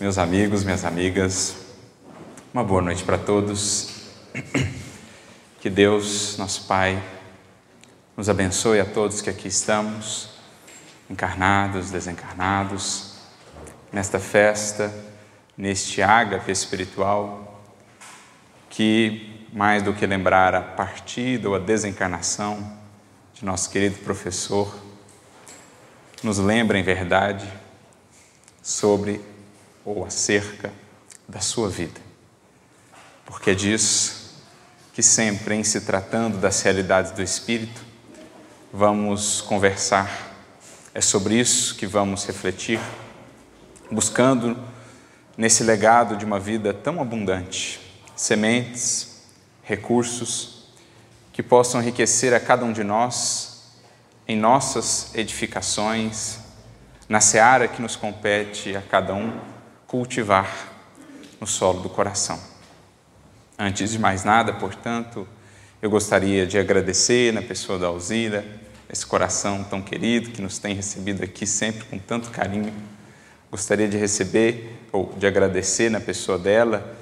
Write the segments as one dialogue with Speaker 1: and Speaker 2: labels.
Speaker 1: meus amigos, minhas amigas, uma boa noite para todos. Que Deus, nosso Pai, nos abençoe a todos que aqui estamos, encarnados, desencarnados, nesta festa, neste ágape espiritual, que mais do que lembrar a partida ou a desencarnação de nosso querido professor, nos lembra em verdade sobre ou acerca da sua vida. Porque é disso que sempre, em se tratando das realidades do Espírito, vamos conversar. É sobre isso que vamos refletir, buscando nesse legado de uma vida tão abundante sementes, recursos que possam enriquecer a cada um de nós em nossas edificações, na seara que nos compete a cada um cultivar no solo do coração. Antes de mais nada, portanto, eu gostaria de agradecer na pessoa da Alzira, esse coração tão querido que nos tem recebido aqui sempre com tanto carinho. Gostaria de receber ou de agradecer na pessoa dela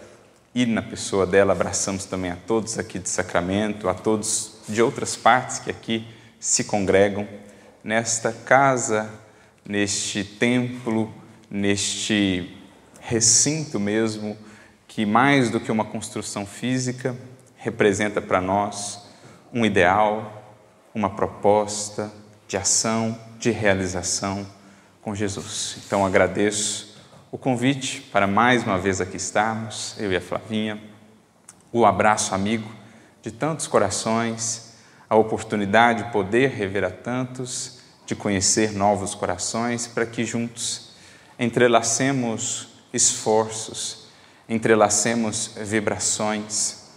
Speaker 1: e na pessoa dela abraçamos também a todos aqui de Sacramento, a todos de outras partes que aqui se congregam nesta casa, neste templo, neste recinto mesmo, que mais do que uma construção física, representa para nós um ideal, uma proposta de ação, de realização com Jesus. Então agradeço o convite para mais uma vez aqui estarmos, eu e a Flavinha, o abraço amigo de tantos corações, a oportunidade de poder rever a tantos, de conhecer novos corações, para que juntos entrelacemos esforços, entrelacemos vibrações,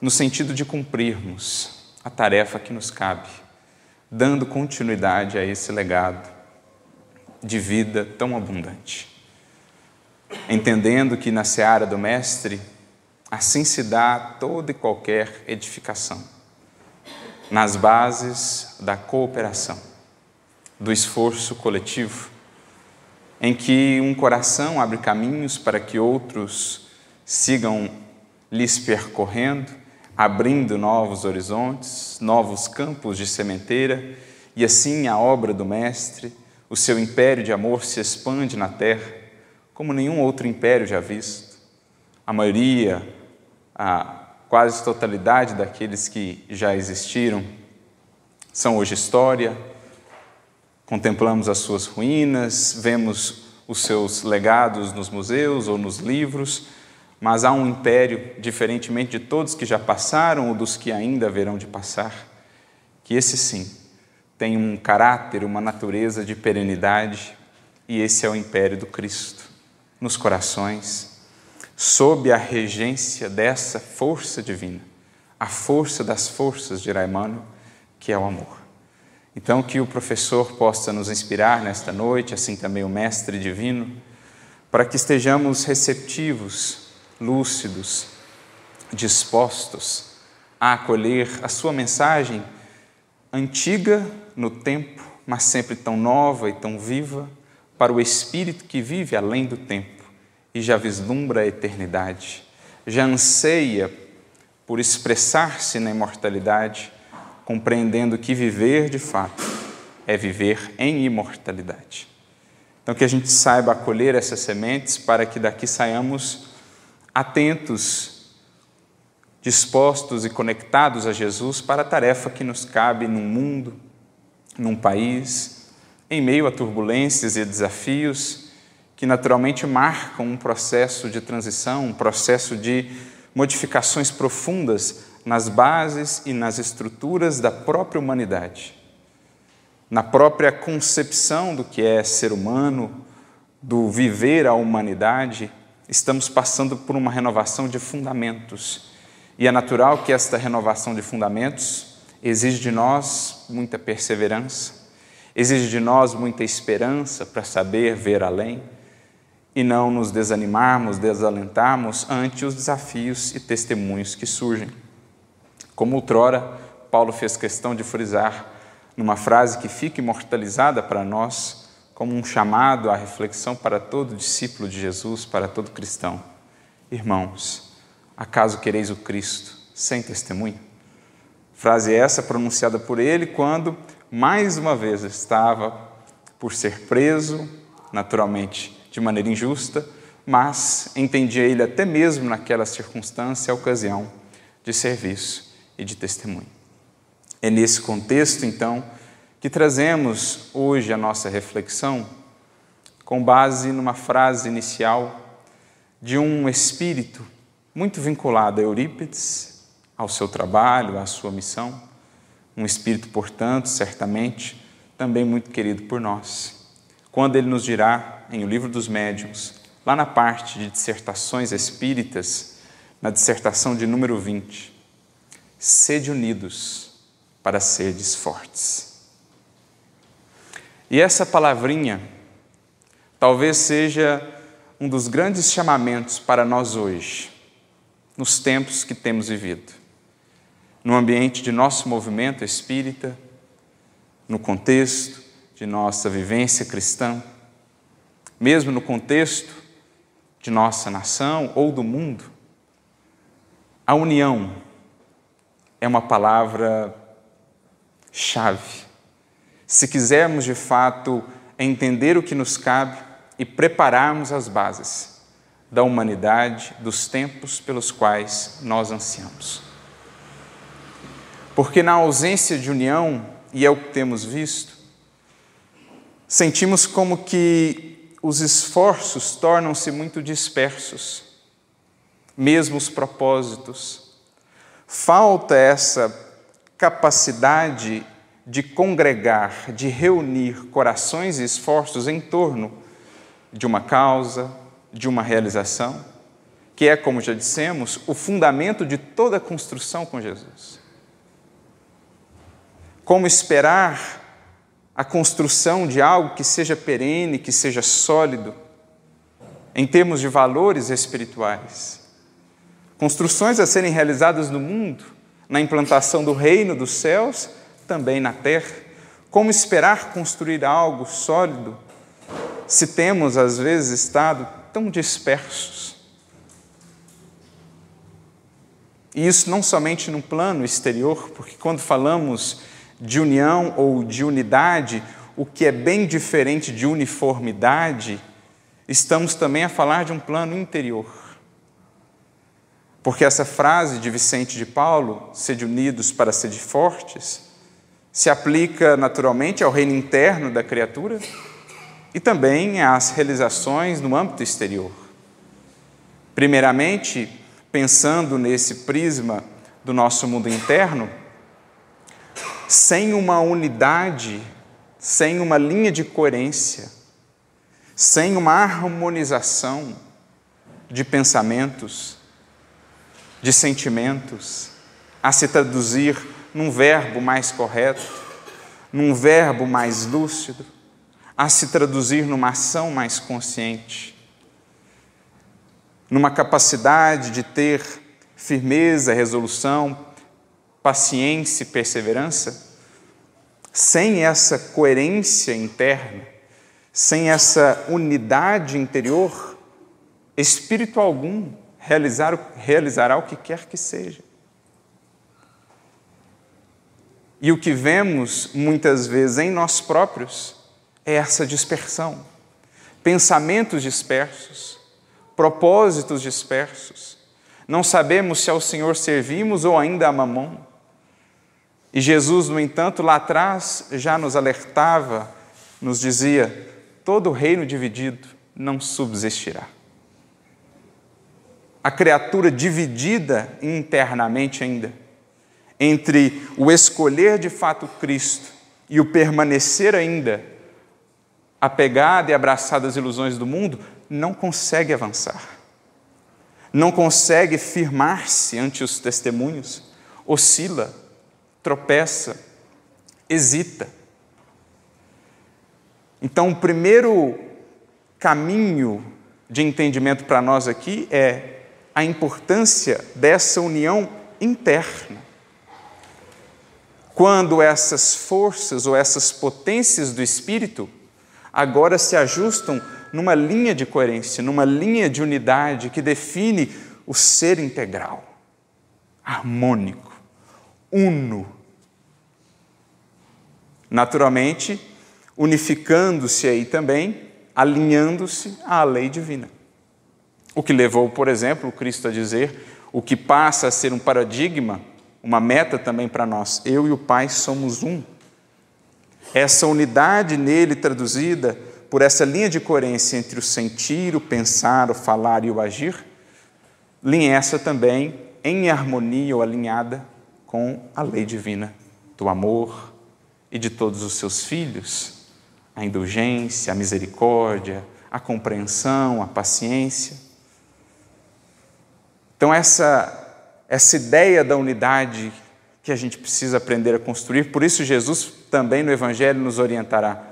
Speaker 1: no sentido de cumprirmos a tarefa que nos cabe, dando continuidade a esse legado de vida tão abundante. Entendendo que na seara do Mestre, assim se dá toda e qualquer edificação, nas bases da cooperação, do esforço coletivo, em que um coração abre caminhos para que outros sigam lhes percorrendo, abrindo novos horizontes, novos campos de sementeira, e assim a obra do Mestre, o seu império de amor se expande na terra como nenhum outro império já visto. A maioria, a quase totalidade daqueles que já existiram são hoje história, Contemplamos as suas ruínas, vemos os seus legados nos museus ou nos livros, mas há um império, diferentemente de todos que já passaram ou dos que ainda haverão de passar, que esse sim tem um caráter, uma natureza de perenidade, e esse é o império do Cristo nos corações, sob a regência dessa força divina, a força das forças, dirá Emmanuel, que é o amor. Então, que o professor possa nos inspirar nesta noite, assim também o Mestre Divino, para que estejamos receptivos, lúcidos, dispostos a acolher a Sua mensagem antiga no tempo, mas sempre tão nova e tão viva, para o Espírito que vive além do tempo e já vislumbra a eternidade, já anseia por expressar-se na imortalidade compreendendo que viver de fato é viver em imortalidade. Então, que a gente saiba acolher essas sementes para que daqui saiamos atentos, dispostos e conectados a Jesus para a tarefa que nos cabe num mundo, num país, em meio a turbulências e desafios que naturalmente marcam um processo de transição, um processo de modificações profundas nas bases e nas estruturas da própria humanidade, na própria concepção do que é ser humano, do viver a humanidade, estamos passando por uma renovação de fundamentos. E é natural que esta renovação de fundamentos exige de nós muita perseverança, exige de nós muita esperança para saber ver além e não nos desanimarmos, desalentarmos ante os desafios e testemunhos que surgem. Como outrora, Paulo fez questão de frisar numa frase que fica imortalizada para nós como um chamado à reflexão para todo discípulo de Jesus, para todo cristão. Irmãos, acaso quereis o Cristo sem testemunho? Frase essa pronunciada por ele quando, mais uma vez, estava por ser preso, naturalmente de maneira injusta, mas entendia ele até mesmo naquela circunstância a ocasião de serviço e de testemunho. É nesse contexto, então, que trazemos hoje a nossa reflexão com base numa frase inicial de um espírito muito vinculado a Eurípides, ao seu trabalho, à sua missão, um espírito, portanto, certamente também muito querido por nós. Quando ele nos dirá em O Livro dos Médiuns, lá na parte de dissertações espíritas, na dissertação de número 20, sede unidos para seres fortes. E essa palavrinha talvez seja um dos grandes chamamentos para nós hoje, nos tempos que temos vivido. No ambiente de nosso movimento espírita, no contexto de nossa vivência cristã, mesmo no contexto de nossa nação ou do mundo, a união é uma palavra chave. Se quisermos de fato entender o que nos cabe e prepararmos as bases da humanidade, dos tempos pelos quais nós ansiamos. Porque na ausência de união, e é o que temos visto, sentimos como que os esforços tornam-se muito dispersos, mesmo os propósitos Falta essa capacidade de congregar, de reunir corações e esforços em torno de uma causa, de uma realização, que é, como já dissemos, o fundamento de toda a construção com Jesus. Como esperar a construção de algo que seja perene, que seja sólido, em termos de valores espirituais construções a serem realizadas no mundo, na implantação do reino dos céus, também na terra. Como esperar construir algo sólido se temos, às vezes, estado tão dispersos? E isso não somente no plano exterior, porque quando falamos de união ou de unidade, o que é bem diferente de uniformidade, estamos também a falar de um plano interior. Porque essa frase de Vicente de Paulo, sede unidos para sede fortes, se aplica naturalmente ao reino interno da criatura e também às realizações no âmbito exterior. Primeiramente, pensando nesse prisma do nosso mundo interno, sem uma unidade, sem uma linha de coerência, sem uma harmonização de pensamentos, de sentimentos a se traduzir num verbo mais correto, num verbo mais lúcido, a se traduzir numa ação mais consciente, numa capacidade de ter firmeza, resolução, paciência e perseverança, sem essa coerência interna, sem essa unidade interior, espírito algum realizar, realizará o que quer que seja. E o que vemos muitas vezes em nós próprios é essa dispersão. Pensamentos dispersos, propósitos dispersos. Não sabemos se ao Senhor servimos ou ainda a mamão. E Jesus, no entanto, lá atrás já nos alertava, nos dizia: todo reino dividido não subsistirá a criatura dividida internamente ainda entre o escolher de fato Cristo e o permanecer ainda apegado e abraçado às ilusões do mundo, não consegue avançar. Não consegue firmar-se ante os testemunhos, oscila, tropeça, hesita. Então, o primeiro caminho de entendimento para nós aqui é a importância dessa união interna. Quando essas forças ou essas potências do espírito agora se ajustam numa linha de coerência, numa linha de unidade que define o ser integral, harmônico, uno. Naturalmente, unificando-se aí também, alinhando-se à lei divina. O que levou, por exemplo, Cristo a dizer o que passa a ser um paradigma, uma meta também para nós. Eu e o Pai somos um. Essa unidade nele traduzida por essa linha de coerência entre o sentir, o pensar, o falar e o agir, linha essa também em harmonia ou alinhada com a lei divina do amor e de todos os seus filhos, a indulgência, a misericórdia, a compreensão, a paciência. Então, essa, essa ideia da unidade que a gente precisa aprender a construir, por isso, Jesus também no Evangelho nos orientará.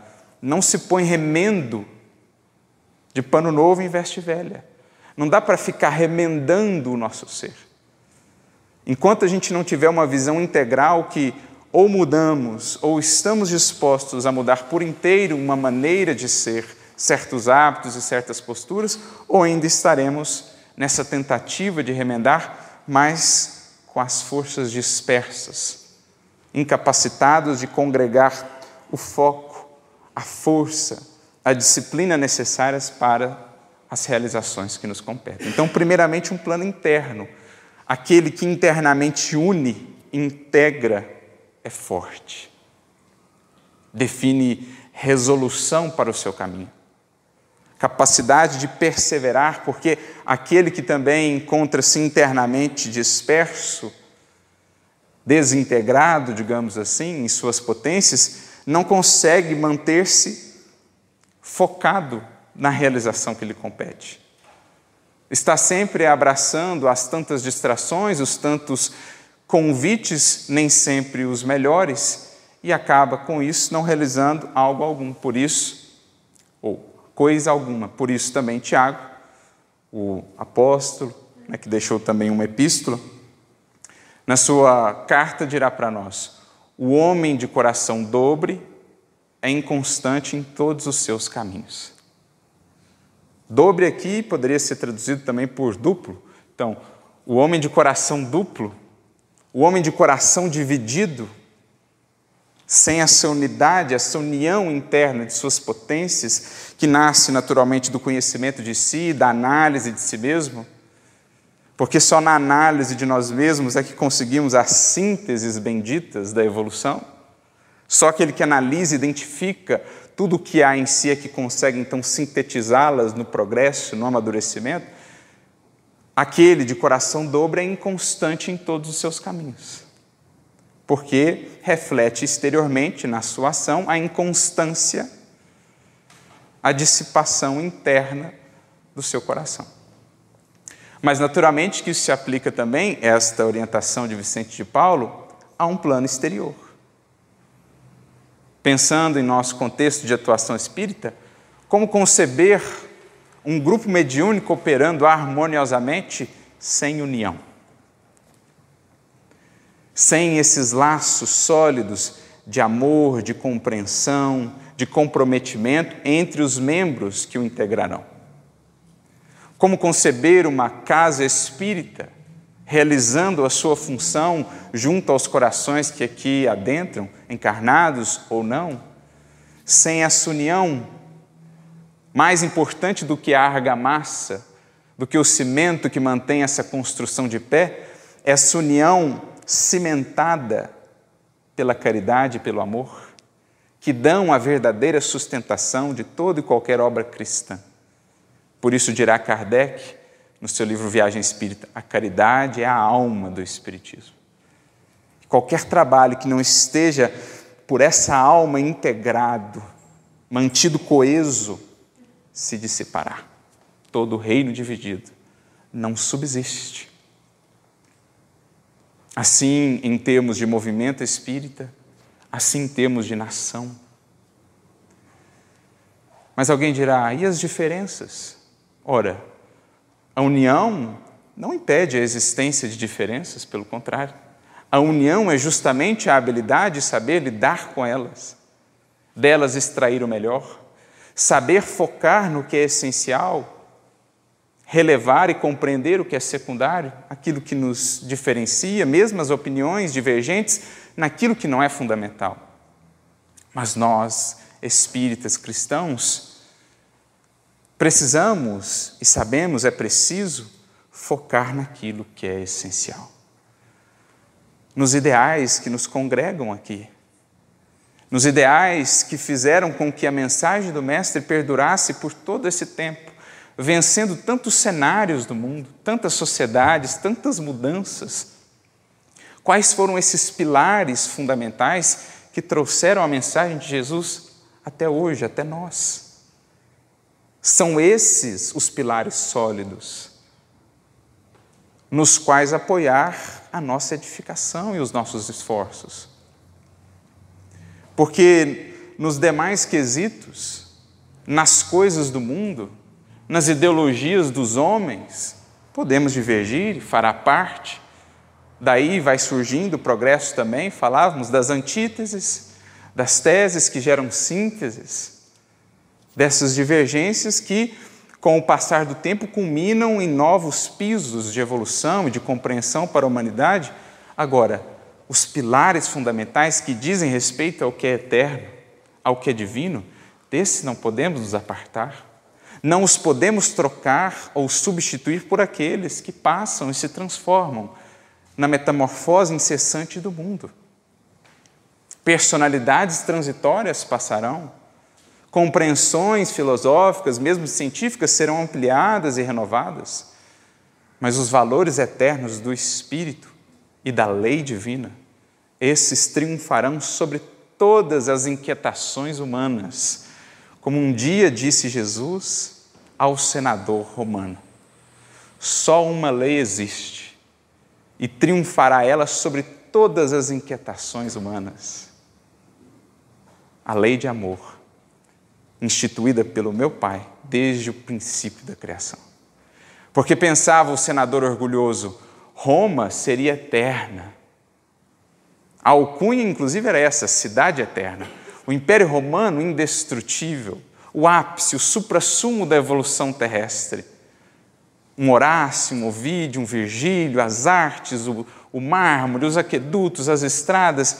Speaker 1: Não se põe remendo de pano novo em veste velha. Não dá para ficar remendando o nosso ser. Enquanto a gente não tiver uma visão integral que ou mudamos ou estamos dispostos a mudar por inteiro uma maneira de ser, certos hábitos e certas posturas, ou ainda estaremos nessa tentativa de remendar, mas com as forças dispersas, incapacitados de congregar o foco, a força, a disciplina necessárias para as realizações que nos competem. Então, primeiramente, um plano interno. Aquele que internamente une, integra, é forte. Define resolução para o seu caminho capacidade de perseverar, porque aquele que também encontra-se internamente disperso, desintegrado, digamos assim, em suas potências, não consegue manter-se focado na realização que lhe compete. Está sempre abraçando as tantas distrações, os tantos convites, nem sempre os melhores, e acaba com isso não realizando algo algum. Por isso, ou coisa alguma. Por isso também Tiago, o apóstolo, né, que deixou também uma epístola, na sua carta dirá para nós: o homem de coração dobre é inconstante em todos os seus caminhos. Dobre aqui poderia ser traduzido também por duplo. Então, o homem de coração duplo, o homem de coração dividido, sem essa unidade, essa união interna de suas potências, que nasce naturalmente do conhecimento de si, da análise de si mesmo, porque só na análise de nós mesmos é que conseguimos as sínteses benditas da evolução. Só aquele que analisa e identifica tudo o que há em si é que consegue então sintetizá-las no progresso, no amadurecimento. Aquele de coração dobre é inconstante em todos os seus caminhos porque reflete exteriormente na sua ação a inconstância, a dissipação interna do seu coração. Mas, naturalmente, que isso se aplica também, esta orientação de Vicente de Paulo, a um plano exterior. Pensando em nosso contexto de atuação espírita, como conceber um grupo mediúnico operando harmoniosamente sem união? Sem esses laços sólidos de amor, de compreensão, de comprometimento entre os membros que o integrarão. Como conceber uma casa espírita realizando a sua função junto aos corações que aqui adentram, encarnados ou não, sem essa união mais importante do que a argamassa, do que o cimento que mantém essa construção de pé, essa união cimentada pela caridade e pelo amor, que dão a verdadeira sustentação de toda e qualquer obra cristã. Por isso dirá Kardec, no seu livro Viagem Espírita, a caridade é a alma do Espiritismo. Qualquer trabalho que não esteja por essa alma integrado, mantido coeso, se dissipará. Todo reino dividido não subsiste. Assim, em termos de movimento espírita, assim em termos de nação. Mas alguém dirá, e as diferenças? Ora, a união não impede a existência de diferenças, pelo contrário. A união é justamente a habilidade de saber lidar com elas, delas extrair o melhor, saber focar no que é essencial, relevar e compreender o que é secundário, aquilo que nos diferencia, mesmo as opiniões divergentes, naquilo que não é fundamental. Mas nós, espíritas cristãos, precisamos e sabemos, é preciso focar naquilo que é essencial. Nos ideais que nos congregam aqui, nos ideais que fizeram com que a mensagem do Mestre perdurasse por todo esse tempo, vencendo tantos cenários do mundo, tantas sociedades, tantas mudanças. Quais foram esses pilares fundamentais que trouxeram a mensagem de Jesus até hoje, até nós? São esses os pilares sólidos nos quais apoiar a nossa edificação e os nossos esforços. Porque nos demais quesitos, nas coisas do mundo, nas ideologias dos homens, podemos divergir, fará parte. Daí vai surgindo o progresso também, falávamos das antíteses, das teses que geram sínteses, dessas divergências que, com o passar do tempo, culminam em novos pisos de evolução e de compreensão para a humanidade. Agora, os pilares fundamentais que dizem respeito ao que é eterno, ao que é divino, desses não podemos nos apartar. Não os podemos trocar ou substituir por aqueles que passam e se transformam na metamorfose incessante do mundo. Personalidades transitórias passarão, compreensões filosóficas, mesmo científicas, serão ampliadas e renovadas, mas os valores eternos do Espírito e da lei divina esses triunfarão sobre todas as inquietações humanas, como um dia disse Jesus ao senador romano: só uma lei existe e triunfará ela sobre todas as inquietações humanas. A lei de amor, instituída pelo meu Pai desde o princípio da criação. Porque pensava o senador orgulhoso, Roma seria eterna a alcunha, inclusive, era essa: cidade eterna. O Império Romano indestrutível, o ápice, o suprassumo da evolução terrestre. Um Horácio, um Ovídio, um Virgílio, as artes, o, o mármore, os aquedutos, as estradas.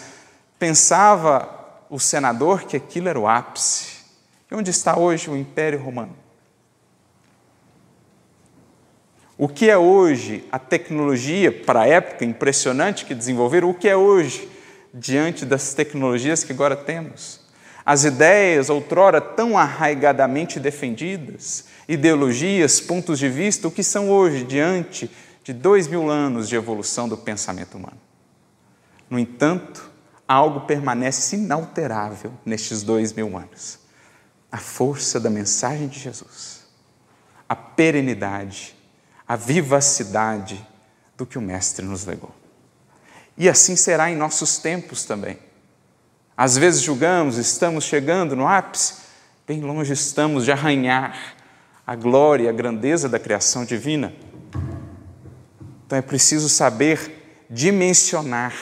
Speaker 1: Pensava o senador que aquilo era o ápice. E onde está hoje o Império Romano? O que é hoje a tecnologia para a época impressionante que desenvolveram? O que é hoje diante das tecnologias que agora temos. As ideias, outrora tão arraigadamente defendidas, ideologias, pontos de vista, o que são hoje diante de dois mil anos de evolução do pensamento humano. No entanto, algo permanece inalterável nestes dois mil anos: a força da mensagem de Jesus, a perenidade, a vivacidade do que o Mestre nos legou. E assim será em nossos tempos também. Às vezes julgamos, estamos chegando no ápice, bem longe estamos de arranhar a glória e a grandeza da criação divina. Então é preciso saber dimensionar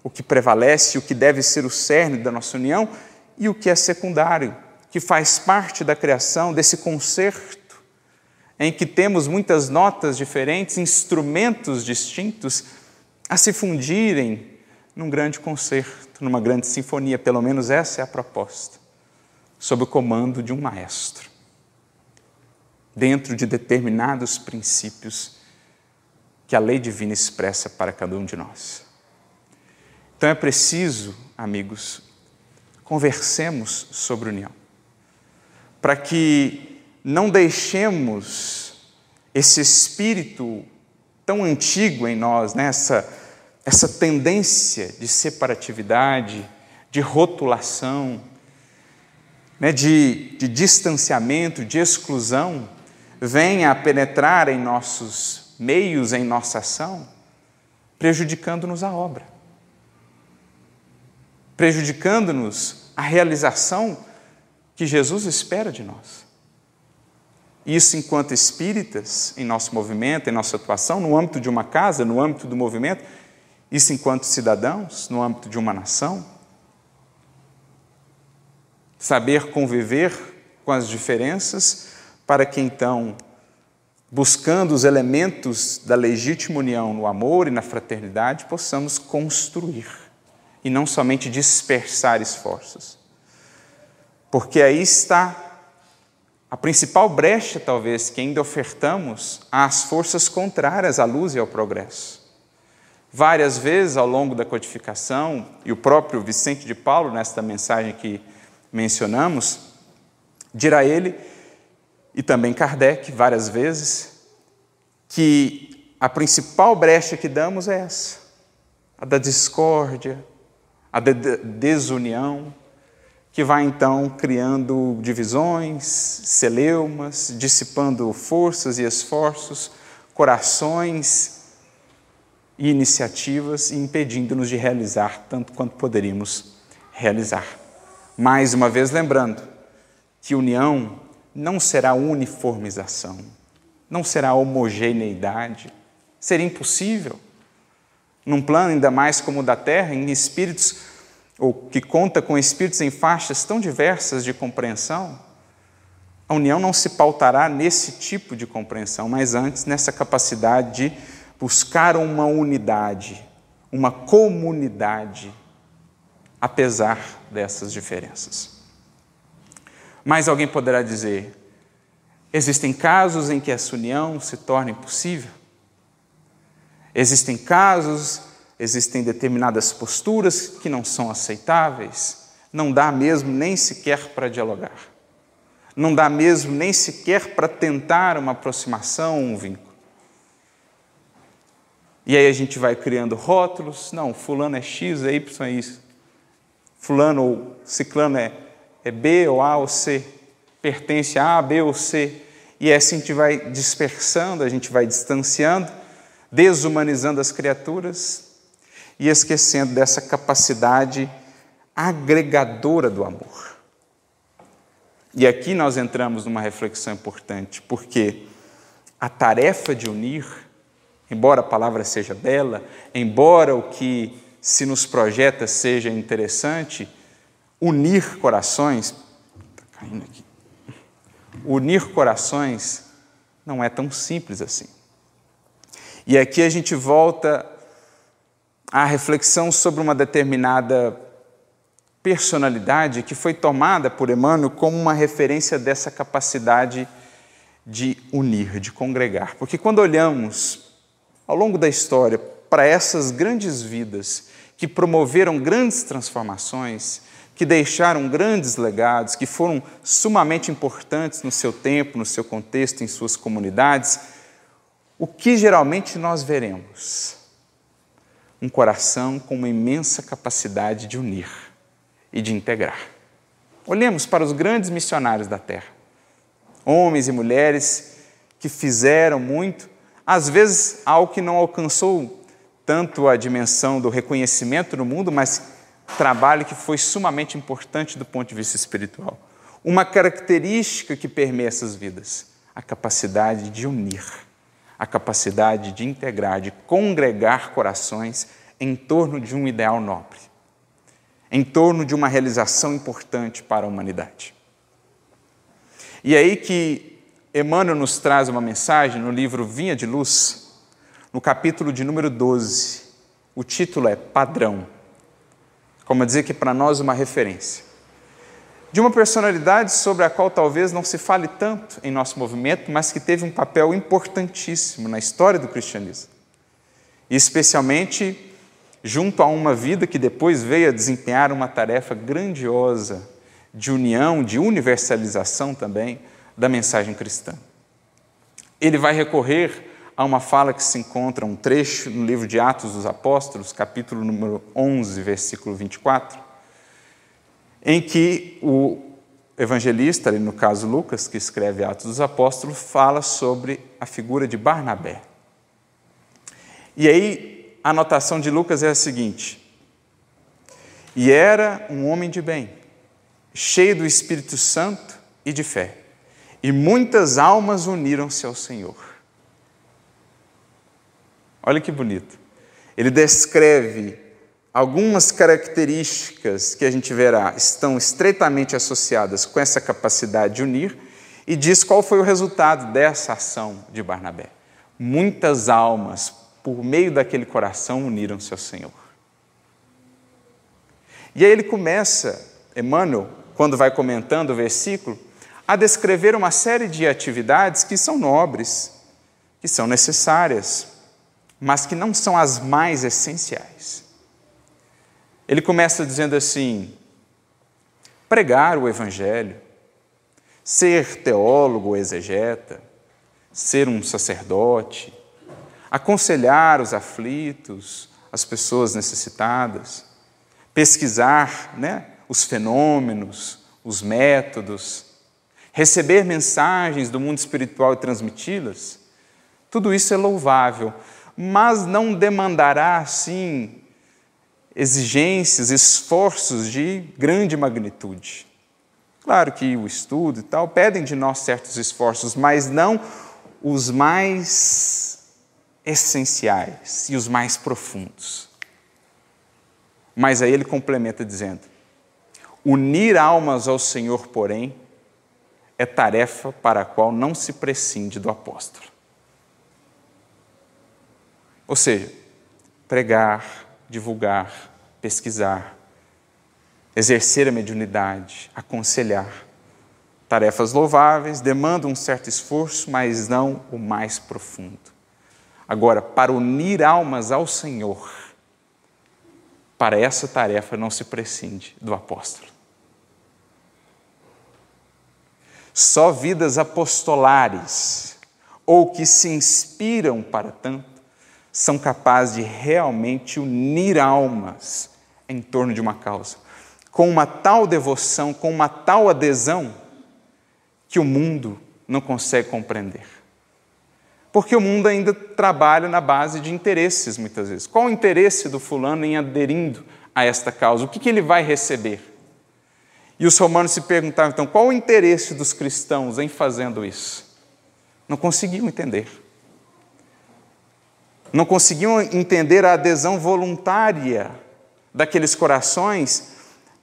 Speaker 1: o que prevalece, o que deve ser o cerne da nossa união e o que é secundário, que faz parte da criação, desse concerto, em que temos muitas notas diferentes, instrumentos distintos a se fundirem num grande concerto, numa grande sinfonia, pelo menos essa é a proposta, sob o comando de um maestro, dentro de determinados princípios que a lei divina expressa para cada um de nós. Então é preciso, amigos, conversemos sobre união, para que não deixemos esse espírito tão antigo em nós, né? Essa, tendência de separatividade, de rotulação, né? de, de distanciamento, de exclusão, venha a penetrar em nossos meios, em nossa ação, prejudicando-nos a obra, prejudicando-nos a realização que Jesus espera de nós. Isso, enquanto espíritas, em nosso movimento, em nossa atuação, no âmbito de uma casa, no âmbito do movimento, isso, enquanto cidadãos, no âmbito de uma nação. saber conviver com as diferenças, para que então, buscando os elementos da legítima união no amor e na fraternidade, possamos construir e não somente dispersar esforços. Porque aí está a principal brecha, talvez, que ainda ofertamos às forças contrárias à luz e ao progresso. Várias vezes ao longo da codificação, e o próprio Vicente de Paulo, nesta mensagem que mencionamos, dirá ele, e também Kardec, várias vezes, que a principal brecha que damos é essa, a da discórdia, a da desunião, que vai então criando divisões, celeumas, dissipando forças e esforços, corações e iniciativas e impedindo-nos de realizar tanto quanto poderíamos realizar. Mais uma vez lembrando que união não será uniformização, não será homogeneidade, seria impossível. Num plano ainda mais como o da Terra, em espíritos ou que conta com espíritos em faixas tão diversas de compreensão, a união não se pautará nesse tipo de compreensão, mas antes nessa capacidade de buscar uma unidade, uma comunidade, apesar dessas diferenças. Mas alguém poderá dizer: existem casos em que essa união se torna impossível? Existem casos, existem determinadas posturas que não são aceitáveis, não dá mesmo nem sequer para dialogar, não dá mesmo nem sequer para tentar uma aproximação, um vínculo. E aí a gente vai criando rótulos, não, fulano é X, é Y, é isso. Fulano ou ciclano é, é B ou A ou C, pertence a A, B ou C. E assim a gente vai dispersando, a gente vai distanciando, desumanizando as criaturas e esquecendo dessa capacidade agregadora do amor. E aqui nós entramos numa reflexão importante, porque a tarefa de unir embora a palavra seja bela, embora o que se nos projeta seja interessante, unir corações, está caindo aqui, unir corações não é tão simples assim. E aqui a gente volta à reflexão sobre uma determinada personalidade que foi tomada por Emmanuel como uma referência dessa capacidade de unir, de congregar. Porque quando olhamos ao longo da história para essas grandes vidas que promoveram grandes transformações, que deixaram grandes legados, que foram sumamente importantes no seu tempo, no seu contexto, em suas comunidades, o que geralmente nós veremos? Um coração com uma imensa capacidade de unir e de integrar. Olhemos para os grandes missionários da terra, homens e mulheres que fizeram muito às vezes, algo que não alcançou tanto a dimensão do reconhecimento no mundo, mas trabalho que foi sumamente importante do ponto de vista espiritual. Uma característica que permeia essas vidas, a capacidade de unir, a capacidade de integrar, de congregar corações em torno de um ideal nobre, em torno de uma realização importante para a humanidade. E é aí que Emmanuel nos traz uma mensagem no livro Vinha de Luz, no capítulo de número 12. O título é Padrão. Como dizer que para nós uma referência. De uma personalidade sobre a qual talvez não se fale tanto em nosso movimento, mas que teve um papel importantíssimo na história do cristianismo. E especialmente junto a uma vida que depois veio a desempenhar uma tarefa grandiosa de união, de universalização também da mensagem cristã. Ele vai recorrer a uma fala que se encontra, um trecho no livro de Atos dos Apóstolos, capítulo número 11, versículo 24, em que o evangelista, no caso Lucas, que escreve Atos dos Apóstolos, fala sobre a figura de Barnabé. E aí a anotação de Lucas é a seguinte: E era um homem de bem, cheio do Espírito Santo e de fé e muitas almas uniram-se ao Senhor. Olha que bonito. Ele descreve algumas características que a gente verá estão estreitamente associadas com essa capacidade de unir e diz qual foi o resultado dessa ação de Barnabé. Muitas almas, por meio daquele coração, uniram-se ao Senhor. E aí ele começa, Emmanuel, quando vai comentando o versículo, a descrever uma série de atividades que são nobres, que são necessárias, mas que não são as mais essenciais. Ele começa dizendo assim: pregar o Evangelho, ser teólogo ou exegeta, ser um sacerdote, aconselhar os aflitos, as pessoas necessitadas, pesquisar né, os fenômenos, os métodos, receber mensagens do mundo espiritual e transmiti-las, tudo isso é louvável, mas não demandará, assim, exigências, esforços de grande magnitude. Claro que o estudo e tal pedem de nós certos esforços, mas não os mais essenciais e os mais profundos. Mas aí ele complementa dizendo: unir almas ao Senhor, porém, é tarefa para a qual não se prescinde do apóstolo. Ou seja, pregar, divulgar, pesquisar, exercer a mediunidade, aconselhar. Tarefas louváveis, demandam um certo esforço, mas não o mais profundo. Agora, para unir almas ao Senhor, para essa tarefa não se prescinde do apóstolo. Só vidas apostolares ou que se inspiram para tanto são capazes de realmente unir almas em torno de uma causa, com uma tal devoção, com uma tal adesão, que o mundo não consegue compreender. Porque o mundo ainda trabalha na base de interesses, muitas vezes. Qual o interesse do fulano em aderindo a esta causa? O que, que ele vai receber? E os romanos se perguntavam, então, qual o interesse dos cristãos em fazendo isso? Não conseguiam entender não conseguiam entender a adesão voluntária daqueles corações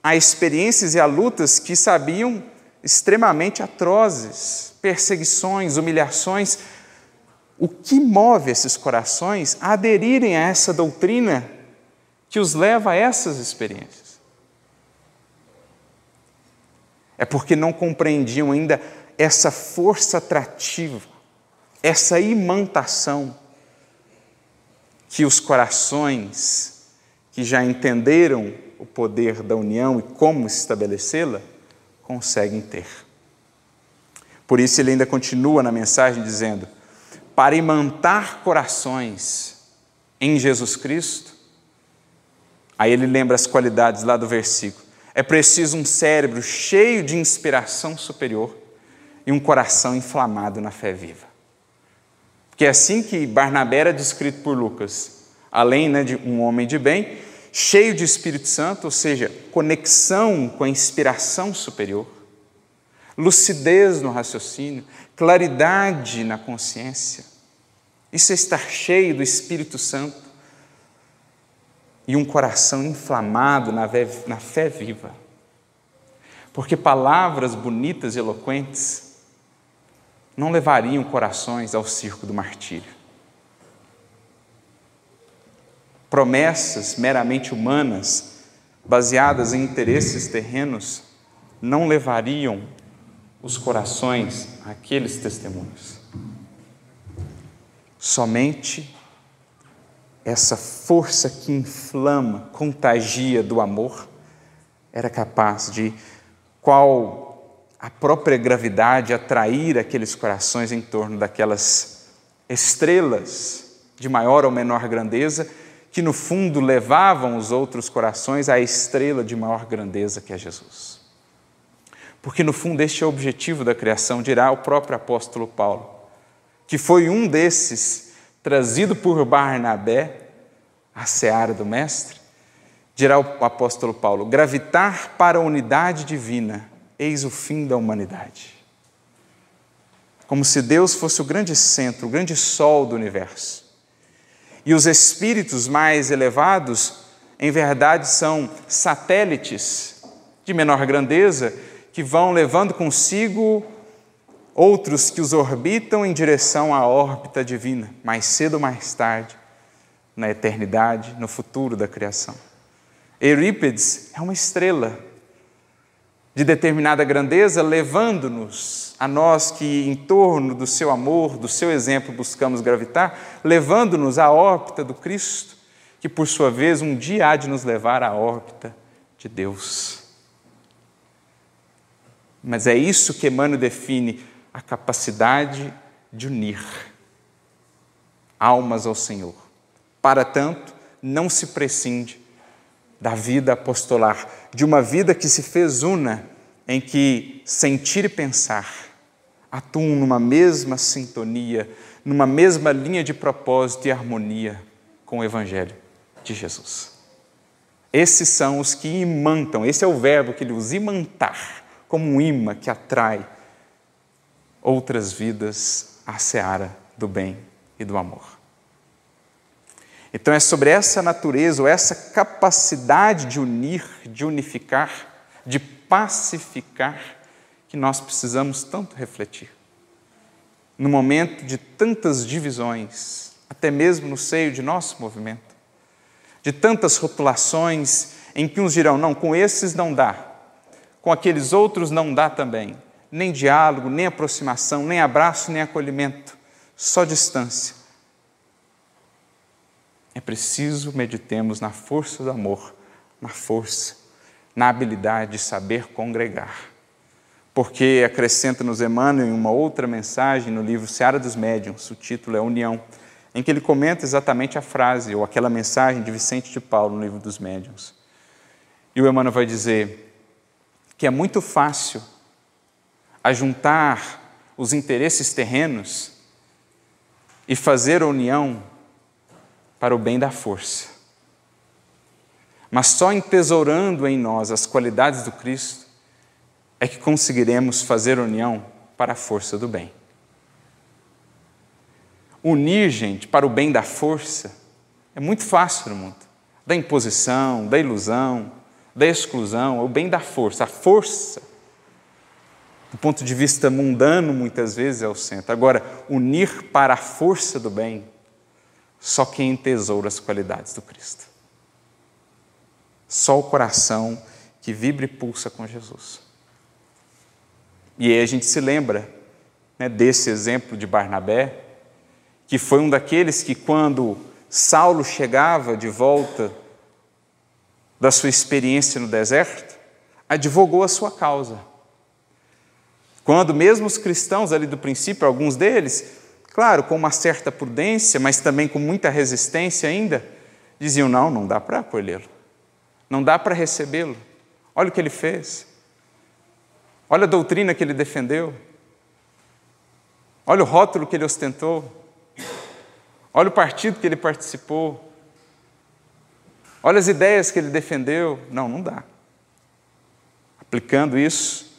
Speaker 1: a experiências e a lutas que sabiam extremamente atrozes, perseguições, humilhações. O que move esses corações a aderirem a essa doutrina que os leva a essas experiências? É porque não compreendiam ainda essa força atrativa, essa imantação que os corações que já entenderam o poder da união e como estabelecê-la conseguem ter. Por isso, ele ainda continua na mensagem dizendo: para imantar corações em Jesus Cristo, aí ele lembra as qualidades lá do versículo. É preciso um cérebro cheio de inspiração superior e um coração inflamado na fé viva. Que é assim que Barnabé era descrito por Lucas, além né, de um homem de bem, cheio de Espírito Santo, ou seja, conexão com a inspiração superior, lucidez no raciocínio, claridade na consciência. Isso é estar cheio do Espírito Santo e um coração inflamado na fé viva. Porque palavras bonitas e eloquentes não levariam corações ao circo do martírio. Promessas meramente humanas, baseadas em interesses terrenos, não levariam os corações àqueles testemunhos. Somente essa força que inflama, contagia do amor, era capaz de, qual a própria gravidade atrair aqueles corações em torno daquelas estrelas de maior ou menor grandeza, que no fundo levavam os outros corações à estrela de maior grandeza que é Jesus. Porque no fundo este é o objetivo da criação, dirá o próprio apóstolo Paulo, que foi um desses trazido por Barnabé à seara do Mestre, dirá o apóstolo Paulo, gravitar para a unidade divina eis o fim da humanidade. Como se Deus fosse o grande centro, o grande sol do universo. E os espíritos mais elevados em verdade, são satélites de menor grandeza que vão levando consigo outros que os orbitam em direção à órbita divina, mais cedo ou mais tarde, na eternidade, no futuro da criação. Eurípides é uma estrela de determinada grandeza, levando-nos, a nós que em torno do seu amor, do seu exemplo buscamos gravitar, levando-nos à órbita do Cristo, que por sua vez um dia há de nos levar à órbita de Deus. Mas é isso que Emmanuel define a capacidade de unir almas ao Senhor. Para tanto, não se prescinde da vida apostolar, de uma vida que se fez una, em que sentir e pensar atuam numa mesma sintonia, numa mesma linha de propósito e harmonia com o Evangelho de Jesus. Esses são os que imantam, esse é o verbo que ele usa, imantar, como um imã que atrai outras vidas à seara do bem e do amor. Então é sobre essa natureza, ou essa capacidade de unir, de unificar, de pacificar, que nós precisamos tanto refletir. No momento de tantas divisões, até mesmo no seio de nosso movimento, de tantas rotulações em que uns dirão: não, com esses não dá, com aqueles outros não dá também, nem diálogo, nem aproximação, nem abraço, nem acolhimento, só distância é preciso meditemos na força do amor, na força, na habilidade de saber congregar. Porque acrescenta-nos Emmanuel em uma outra mensagem no livro Seara dos Médiuns, o título é União, em que ele comenta exatamente a frase ou aquela mensagem de Vicente de Paulo no livro dos Médiuns. E o Emmanuel vai dizer que é muito fácil ajuntar os interesses terrenos e fazer a união para o bem da força. Mas só entesourando em nós as qualidades do Cristo é que conseguiremos fazer união para a força do bem. Unir, gente, para o bem da força é muito fácil no mundo. Da imposição, da ilusão, da exclusão, é o bem da força. A força, do ponto de vista mundano, muitas vezes é o centro. Agora, unir para a força do bem só quem entesoura as qualidades do Cristo. Só o coração que vibra e pulsa com Jesus. E aí a gente se lembra né, desse exemplo de Barnabé, que foi um daqueles que, quando Saulo chegava de volta da sua experiência no deserto, advogou a sua causa. Quando mesmo os cristãos ali do princípio, alguns deles, claro, com uma certa prudência, mas também com muita resistência ainda, diziam: não, não dá para acolhê-lo, não dá para recebê-lo. Olha o que ele fez, olha a doutrina que ele defendeu, olha o rótulo que ele ostentou, olha o partido que ele participou, olha as ideias que ele defendeu. Não, não dá. Aplicando isso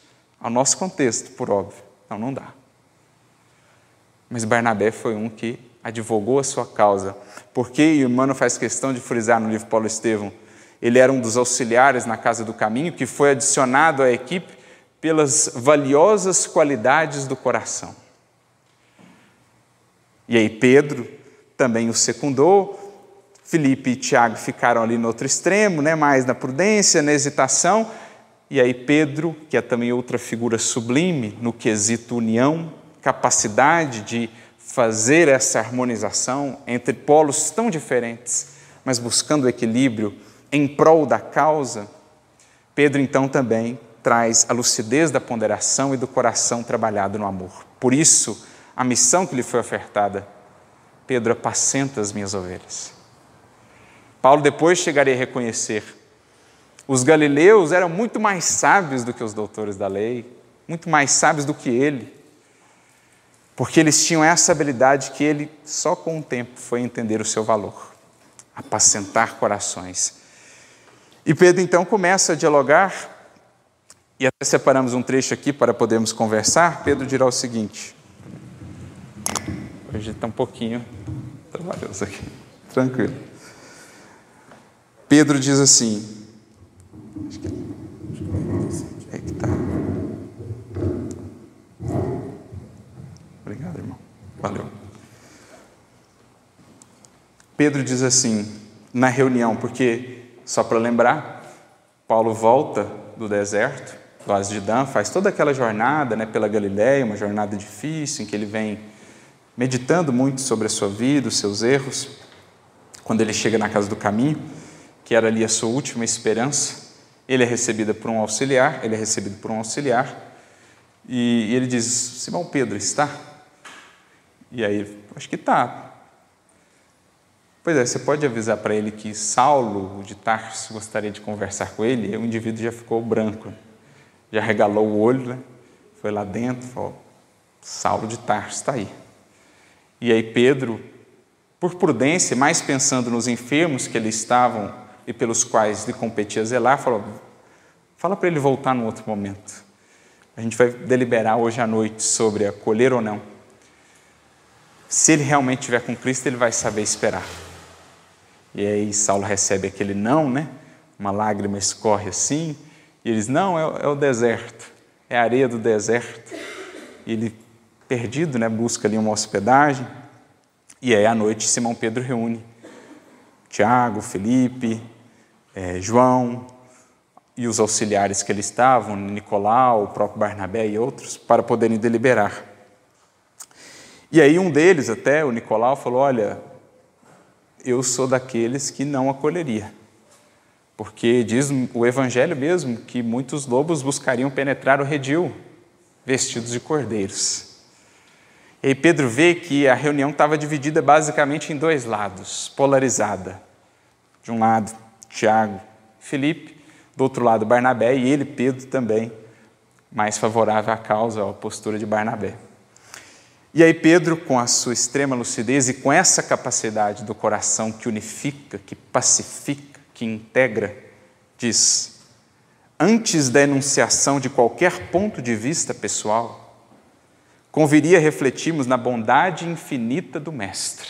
Speaker 1: ao nosso contexto, por óbvio, não, não dá. Mas Barnabé foi um que advogou a sua causa. Porque, e o Emmanuel faz questão de frisar no livro Paulo Estevão, ele era um dos auxiliares na Casa do Caminho, que foi adicionado à equipe pelas valiosas qualidades do coração. E aí Pedro também o secundou, Felipe e Tiago ficaram ali no outro extremo, né, mais na prudência, na hesitação, e aí Pedro, que é também outra figura sublime no quesito união, capacidade de fazer essa harmonização entre polos tão diferentes, mas buscando equilíbrio em prol da causa, Pedro então também traz a lucidez da ponderação e do coração trabalhado no amor. Por isso, a missão que lhe foi ofertada, Pedro apacenta as minhas ovelhas. Paulo depois chegaria a reconhecer: os galileus eram muito mais sábios do que os doutores da lei, muito mais sábios do que ele porque eles tinham essa habilidade que ele, só com o tempo, foi entender o seu valor apacentar corações. E Pedro então começa a dialogar, e até separamos um trecho aqui para podermos conversar. Pedro dirá o seguinte: hoje está um pouquinho trabalhoso aqui, tranquilo. Pedro diz assim. É que tá. Obrigado, irmão. Valeu. Pedro diz assim, na reunião, porque, só para lembrar, Paulo volta do deserto, do Asdidã, faz toda aquela jornada né, pela Galiléia, uma jornada difícil, em que ele vem meditando muito sobre a sua vida, os seus erros. Quando ele chega na casa do caminho, que era ali a sua última esperança, ele é recebido por um auxiliar, ele é recebido por um auxiliar, e, ele diz: Simão Pedro, está? E aí, acho que está. Pois é, você pode avisar para ele que Saulo de Tarso gostaria de conversar com ele, e o indivíduo já ficou branco, já regalou o olho, né? foi lá dentro, falou: Saulo de Tarso está aí. E aí Pedro, por prudência, mais pensando nos enfermos que ali estavam e pelos quais lhe competia zelar, falou: fala para ele voltar num outro momento. A gente vai deliberar hoje à noite sobre acolher ou não. Se ele realmente estiver com Cristo, ele vai saber esperar. E aí Saulo recebe aquele não, né? Uma lágrima escorre assim, e eles, não, é, é o deserto, é a areia do deserto. E ele, perdido, né, busca ali uma hospedagem, e aí à noite Simão Pedro reúne Tiago, Felipe, é, João e os auxiliares que ali estavam, Nicolau, o próprio Barnabé e outros, para poderem deliberar. E aí um deles, até o Nicolau, falou: Olha, eu sou daqueles que não acolheria. Porque diz o Evangelho mesmo que muitos lobos buscariam penetrar o redil, vestidos de cordeiros. E aí Pedro vê que a reunião estava dividida basicamente em dois lados, polarizada. De um lado, Tiago, Felipe, do outro lado, Barnabé, e ele, Pedro, também, mais favorável à causa, à postura de Barnabé. E aí, Pedro, com a sua extrema lucidez e com essa capacidade do coração que unifica, que pacifica, que integra, diz: antes da enunciação de qualquer ponto de vista pessoal, conviria refletirmos na bondade infinita do Mestre.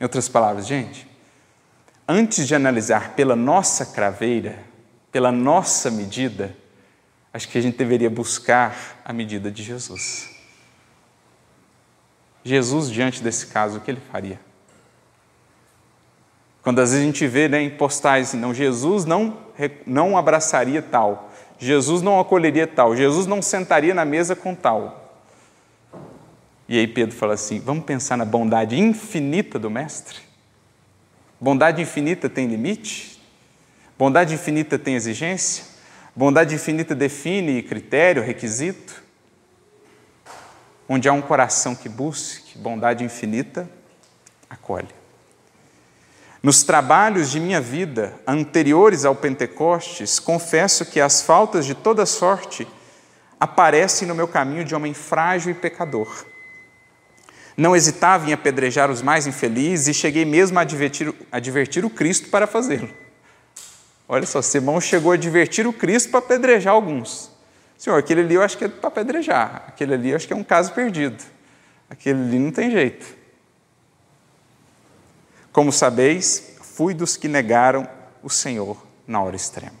Speaker 1: Em outras palavras, gente, antes de analisar pela nossa craveira, pela nossa medida, acho que a gente deveria buscar a medida de Jesus. Jesus, diante desse caso, o que ele faria? Quando às vezes a gente vê né, em postais, não, Jesus não, não abraçaria tal, Jesus não acolheria tal, Jesus não sentaria na mesa com tal. E aí Pedro fala assim: vamos pensar na bondade infinita do Mestre? Bondade infinita tem limite? Bondade infinita tem exigência? Bondade infinita define critério, requisito. Onde há um coração que busque bondade infinita, acolhe. Nos trabalhos de minha vida anteriores ao Pentecostes, confesso que as faltas de toda sorte aparecem no meu caminho de homem frágil e pecador. Não hesitava em apedrejar os mais infelizes e cheguei mesmo a advertir, a advertir o Cristo para fazê-lo. Olha só, Simão chegou a divertir o Cristo para apedrejar alguns. Senhor, aquele ali eu acho que é para apedrejar, aquele ali eu acho que é um caso perdido, aquele ali não tem jeito. Como sabeis, fui dos que negaram o Senhor na hora extrema.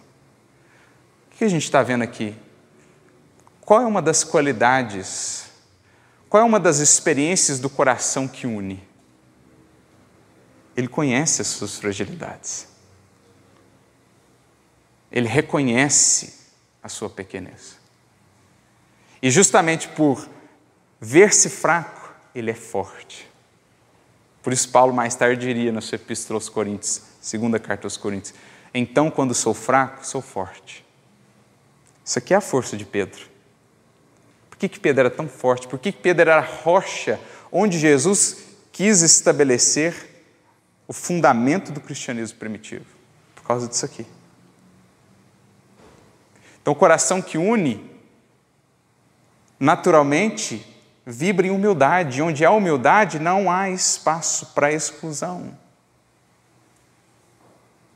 Speaker 1: O que a gente está vendo aqui? Qual é uma das qualidades, qual é uma das experiências do coração que une? Ele conhece as suas fragilidades. Ele reconhece a sua pequenez. E justamente por ver-se fraco, ele é forte. Por isso, Paulo mais tarde diria na sua Epístola aos Coríntios, segunda carta aos Coríntios: Então, quando sou fraco, sou forte. Isso aqui é a força de Pedro. Que, que Pedro era tão forte? Por que, que Pedro era a rocha onde Jesus quis estabelecer o fundamento do cristianismo primitivo? Por causa disso aqui. Então, o coração que une, naturalmente, vibra em humildade. Onde há humildade, não há espaço para exclusão,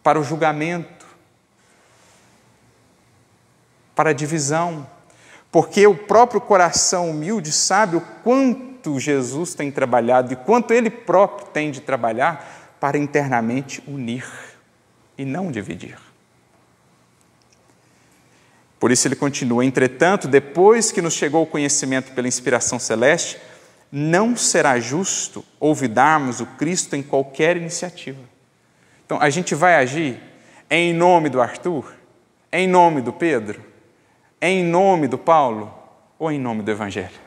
Speaker 1: para o julgamento, para a divisão. Porque o próprio coração humilde sabe o quanto Jesus tem trabalhado e quanto ele próprio tem de trabalhar para internamente unir e não dividir. Por isso ele continua: entretanto, depois que nos chegou o conhecimento pela inspiração celeste, não será justo olvidarmos o Cristo em qualquer iniciativa. Então, a gente vai agir em nome do Arthur, em nome do Pedro, em nome do Paulo ou em nome do Evangelho?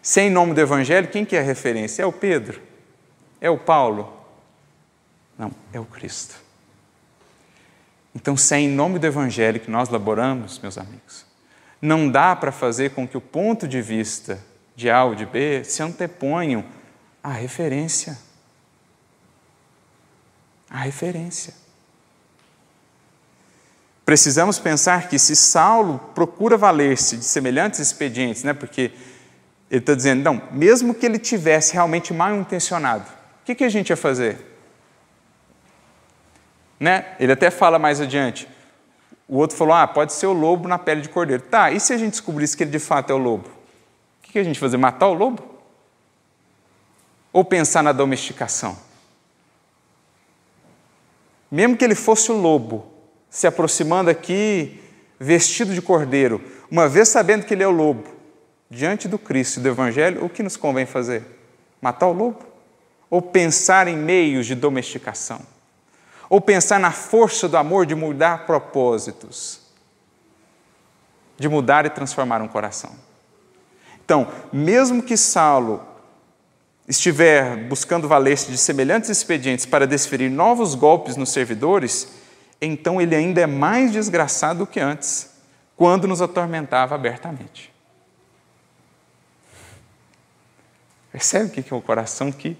Speaker 1: Se é em nome do Evangelho, quem que é a referência? É o Pedro? É o Paulo? Não, é o Cristo. Então, se é em nome do Evangelho que nós laboramos, meus amigos, não dá para fazer com que o ponto de vista de A ou de B se anteponham à referência. À referência. Precisamos pensar que se Saulo procura valer-se de semelhantes expedientes, né, porque ele está dizendo, não, mesmo que ele tivesse realmente mal intencionado, o que, que a gente ia fazer? Né? Ele até fala mais adiante. O outro falou, ah, pode ser o lobo na pele de cordeiro. Tá, e se a gente descobrisse que ele de fato é o lobo? O que a gente fazer? Matar o lobo? Ou pensar na domesticação? Mesmo que ele fosse o lobo, se aproximando aqui, vestido de cordeiro, uma vez sabendo que ele é o lobo, diante do Cristo e do Evangelho, o que nos convém fazer? Matar o lobo? Ou pensar em meios de domesticação? Ou pensar na força do amor de mudar propósitos? De mudar e transformar um coração? Então, mesmo que Saulo estiver buscando valer-se de semelhantes expedientes para desferir novos golpes nos servidores, então ele ainda é mais desgraçado do que antes, quando nos atormentava abertamente. Percebe o que é o coração que.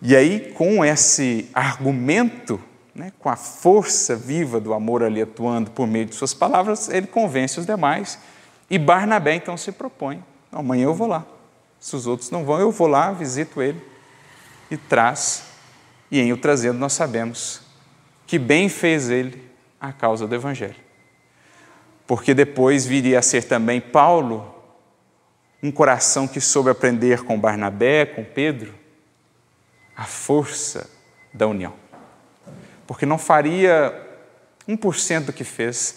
Speaker 1: E aí, com esse argumento, né, com a força viva do amor ali atuando por meio de suas palavras, ele convence os demais e Barnabé então se propõe: amanhã eu vou lá. Se os outros não vão, eu vou lá, visito ele e traz. E em o trazendo, nós sabemos que bem fez ele a causa do Evangelho. Porque depois viria a ser também Paulo, um coração que soube aprender com Barnabé, com Pedro, a força da união. Porque não faria 1% do que fez,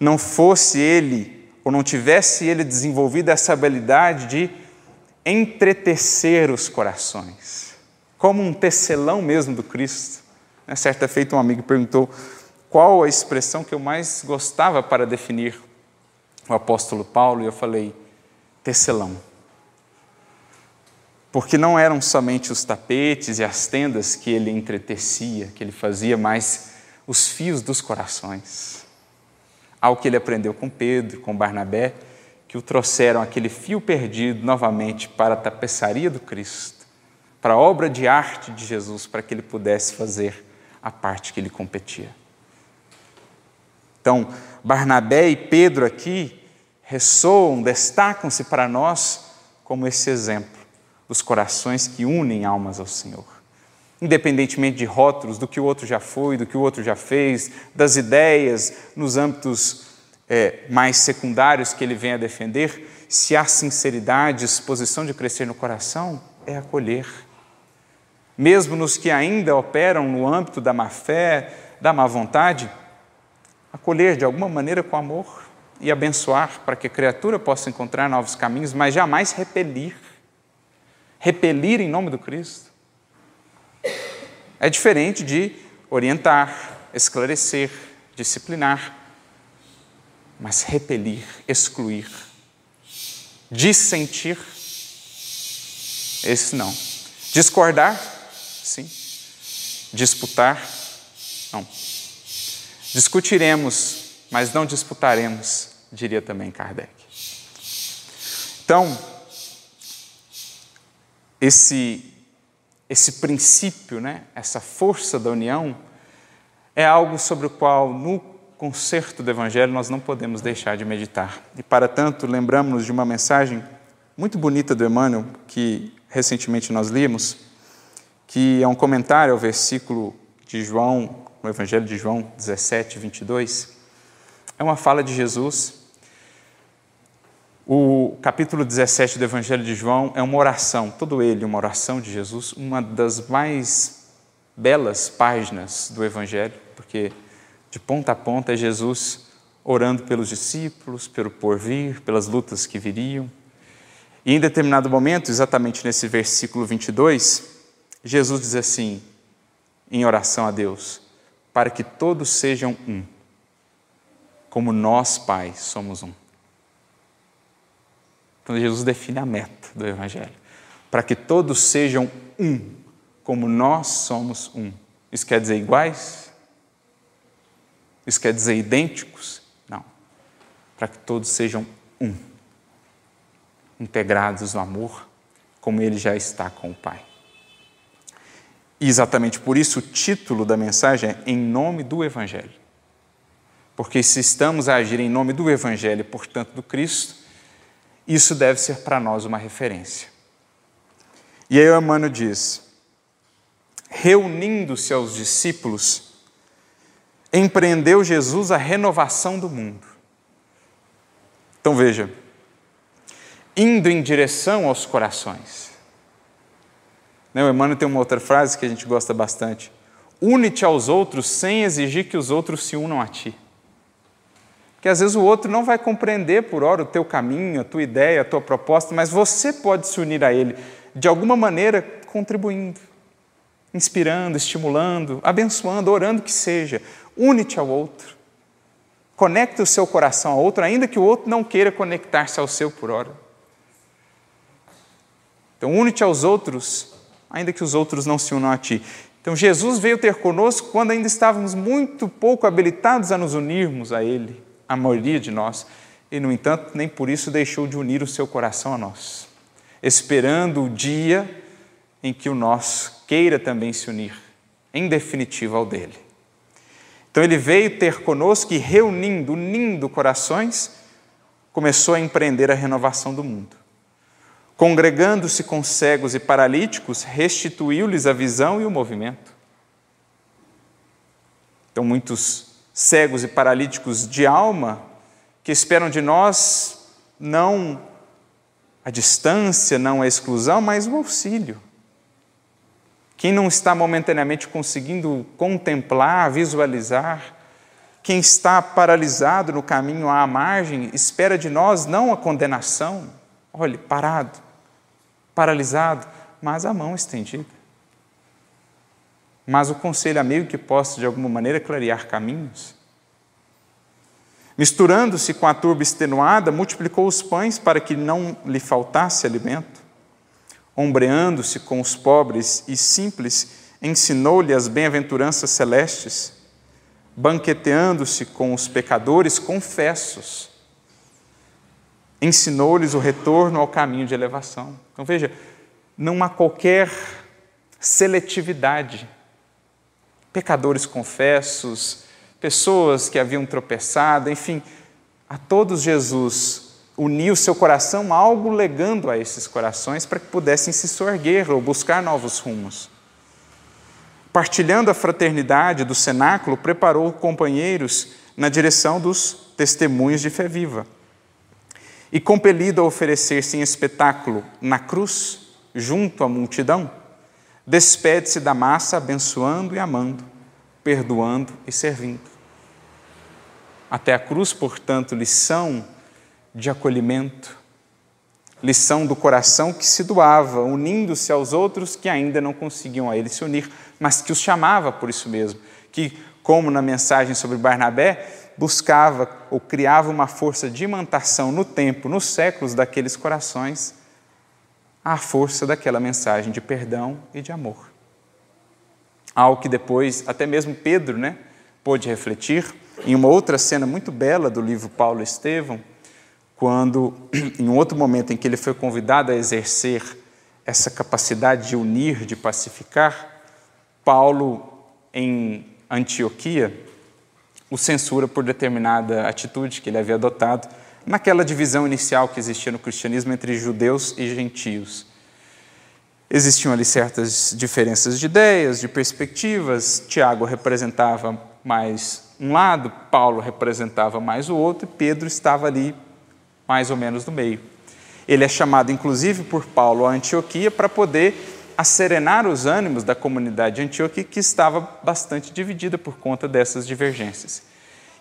Speaker 1: não fosse ele ou não tivesse ele desenvolvido essa habilidade de entretecer os corações, como um tecelão mesmo do Cristo. Né, certa feita, um amigo perguntou qual a expressão que eu mais gostava para definir o apóstolo Paulo, e eu falei: tecelão. Porque não eram somente os tapetes e as tendas que ele entretecia, que ele fazia, mas os fios dos corações ao que ele aprendeu com Pedro, com Barnabé, que o trouxeram aquele fio perdido novamente para a tapeçaria do Cristo, para a obra de arte de Jesus, para que ele pudesse fazer a parte que lhe competia. Então, Barnabé e Pedro aqui ressoam, destacam-se para nós como esse exemplo dos corações que unem almas ao Senhor independentemente de rótulos, do que o outro já foi, do que o outro já fez, das ideias nos âmbitos é, mais secundários que ele vem a defender, se há sinceridade, disposição de crescer no coração, é acolher. Mesmo nos que ainda operam no âmbito da má fé, da má vontade, acolher de alguma maneira com amor e abençoar para que a criatura possa encontrar novos caminhos, mas jamais repelir. Repelir em nome do Cristo. É diferente de orientar, esclarecer, disciplinar, mas repelir, excluir, dissentir, esse não. Discordar, sim. Disputar, não. Discutiremos, mas não disputaremos, diria também Kardec. Então, esse esse princípio, né, essa força da união, é algo sobre o qual, no concerto do Evangelho, nós não podemos deixar de meditar. E, para tanto, lembramos-nos de uma mensagem muito bonita do Emmanuel, que recentemente nós lemos, que é um comentário ao versículo de João, no Evangelho de João 17, 22. É uma fala de Jesus o capítulo 17 do Evangelho de João é uma oração, todo ele uma oração de Jesus, uma das mais belas páginas do Evangelho, porque de ponta a ponta é Jesus orando pelos discípulos, pelo porvir, pelas lutas que viriam. E em determinado momento, exatamente nesse versículo 22, Jesus diz assim, em oração a Deus: para que todos sejam um, como nós, Pai, somos um. Então Jesus define a meta do Evangelho: para que todos sejam um, como nós somos um. Isso quer dizer iguais? Isso quer dizer idênticos? Não. Para que todos sejam um, integrados no amor, como ele já está com o Pai. E exatamente por isso o título da mensagem é Em Nome do Evangelho. Porque se estamos a agir em nome do Evangelho portanto, do Cristo, isso deve ser para nós uma referência. E aí o Emmanuel diz: reunindo-se aos discípulos, empreendeu Jesus a renovação do mundo. Então veja, indo em direção aos corações. Né, o Emmanuel tem uma outra frase que a gente gosta bastante: une-te aos outros sem exigir que os outros se unam a ti. Porque às vezes o outro não vai compreender por hora o teu caminho, a tua ideia, a tua proposta, mas você pode se unir a ele de alguma maneira contribuindo, inspirando, estimulando, abençoando, orando que seja. Une-te ao outro. Conecte o seu coração ao outro, ainda que o outro não queira conectar-se ao seu por hora. Então, une-te aos outros ainda que os outros não se unam a ti. Então Jesus veio ter conosco quando ainda estávamos muito pouco habilitados a nos unirmos a Ele, a maioria de nós, e no entanto nem por isso deixou de unir o seu coração a nós, esperando o dia em que o nosso queira também se unir, em definitivo ao dele. Então ele veio ter conosco e reunindo, unindo corações, começou a empreender a renovação do mundo. Congregando-se com cegos e paralíticos, restituiu-lhes a visão e o movimento. Então, muitos cegos e paralíticos de alma que esperam de nós não a distância, não a exclusão, mas o auxílio. Quem não está momentaneamente conseguindo contemplar, visualizar, quem está paralisado no caminho à margem, espera de nós não a condenação, olhe, parado, paralisado, mas a mão estendida. Mas o conselho amigo que possa, de alguma maneira, clarear caminhos. Misturando-se com a turba extenuada, multiplicou os pães para que não lhe faltasse alimento. Ombreando-se com os pobres e simples, ensinou-lhe as bem-aventuranças celestes. Banqueteando-se com os pecadores confessos, ensinou-lhes o retorno ao caminho de elevação. Então veja, não há qualquer seletividade. Pecadores confessos, pessoas que haviam tropeçado, enfim, a todos Jesus uniu seu coração algo legando a esses corações para que pudessem se sorguer ou buscar novos rumos. Partilhando a fraternidade do cenáculo, preparou companheiros na direção dos testemunhos de fé viva e compelido a oferecer-se em espetáculo na cruz, junto à multidão, despede-se da massa abençoando e amando, perdoando e servindo. Até a cruz, portanto, lição de acolhimento, lição do coração que se doava, unindo-se aos outros que ainda não conseguiam a ele se unir, mas que os chamava por isso mesmo, que, como na mensagem sobre Barnabé, buscava ou criava uma força de imantação no tempo, nos séculos daqueles corações, a força daquela mensagem de perdão e de amor. Algo que depois, até mesmo Pedro, né, pôde refletir em uma outra cena muito bela do livro Paulo Estevão, quando, em um outro momento em que ele foi convidado a exercer essa capacidade de unir, de pacificar, Paulo, em Antioquia, o censura por determinada atitude que ele havia adotado naquela divisão inicial que existia no cristianismo entre judeus e gentios. Existiam ali certas diferenças de ideias, de perspectivas. Tiago representava mais um lado, Paulo representava mais o outro, e Pedro estava ali mais ou menos no meio. Ele é chamado, inclusive, por Paulo a Antioquia para poder a serenar os ânimos da comunidade de Antioquia, que estava bastante dividida por conta dessas divergências.